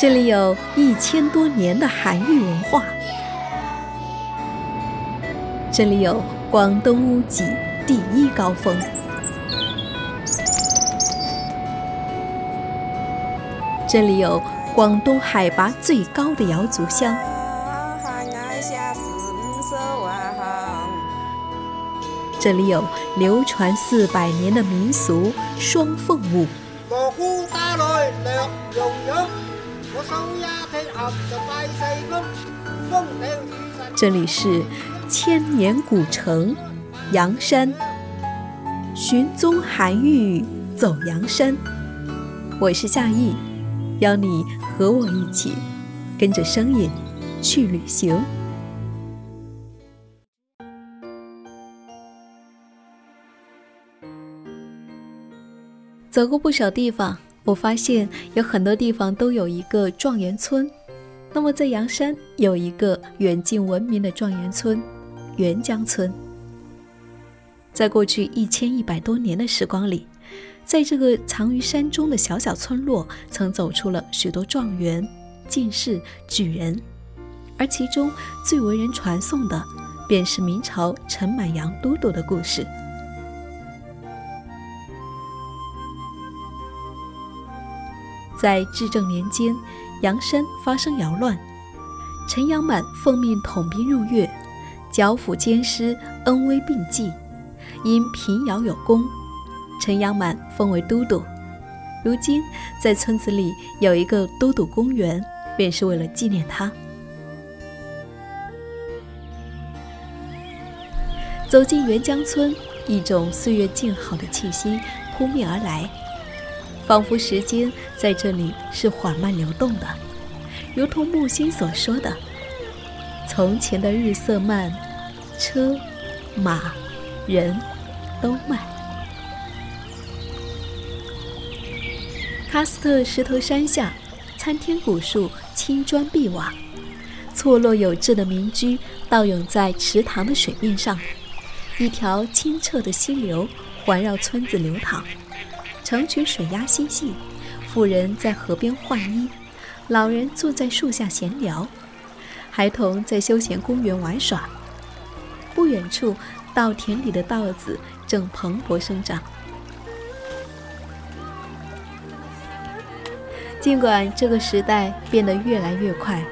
这里有一千多年的韩愈文化，这里有广东屋脊第一高峰，这里有广东海拔最高的瑶族乡。这里有流传四百年的民俗双凤舞。这里是千年古城阳山，寻踪韩愈走阳山。我是夏意，邀你和我一起跟着声音去旅行。走过不少地方，我发现有很多地方都有一个状元村。那么在阳山有一个远近闻名的状元村——元江村。在过去一千一百多年的时光里，在这个藏于山中的小小村落，曾走出了许多状元、进士、举人，而其中最为人传颂的，便是明朝陈满阳都督的故事。在至正年间，阳山发生谣乱，陈阳满奉命统兵入粤，剿抚奸师恩威并济，因平遥有功，陈阳满封为都督。如今在村子里有一个都督公园，便是为了纪念他。走进沅江村，一种岁月静好的气息扑面而来。仿佛时间在这里是缓慢流动的，如同木心所说的：“从前的日色慢，车马人都慢。”喀斯特石头山下，参天古树，青砖碧瓦，错落有致的民居倒涌在池塘的水面上，一条清澈的溪流环绕村子流淌。成群水鸭嬉戏，妇人在河边换衣，老人坐在树下闲聊，孩童在休闲公园玩耍。不远处，稻田里的稻子正蓬勃生长。尽管这个时代变得越来越快，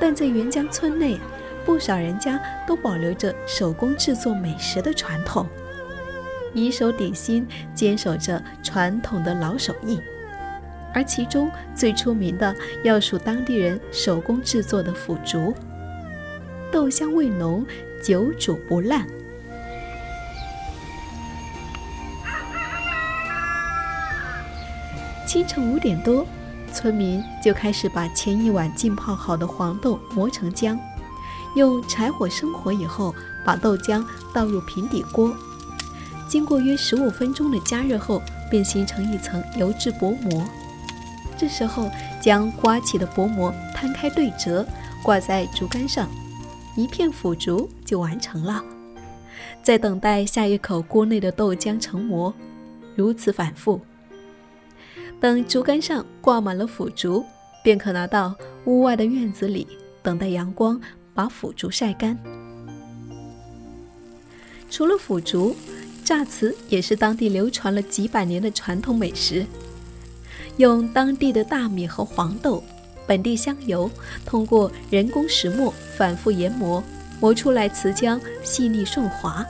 但在沅江村内，不少人家都保留着手工制作美食的传统。以手抵心，坚守着传统的老手艺，而其中最出名的要数当地人手工制作的腐竹，豆香味浓，久煮不烂。清晨五点多，村民就开始把前一晚浸泡好的黄豆磨成浆，用柴火生火以后，把豆浆倒入平底锅。经过约十五分钟的加热后，便形成一层油质薄膜。这时候，将刮起的薄膜摊开对折，挂在竹竿上，一片腐竹就完成了。再等待下一口锅内的豆浆成膜，如此反复。等竹竿上挂满了腐竹，便可拿到屋外的院子里，等待阳光把腐竹晒干。除了腐竹。榨瓷也是当地流传了几百年的传统美食，用当地的大米和黄豆、本地香油，通过人工石磨反复研磨，磨出来瓷浆细腻顺滑，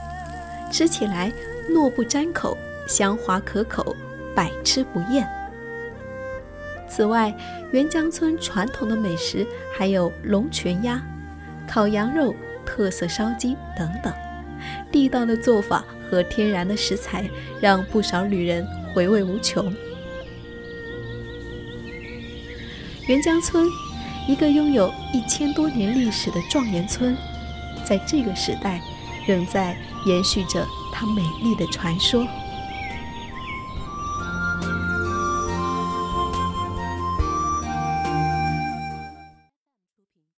吃起来糯不粘口，香滑可口，百吃不厌。此外，元江村传统的美食还有龙泉鸭、烤羊肉、特色烧鸡等等，地道的做法。和天然的食材，让不少旅人回味无穷。元江村，一个拥有一千多年历史的状元村，在这个时代，仍在延续着它美丽的传说。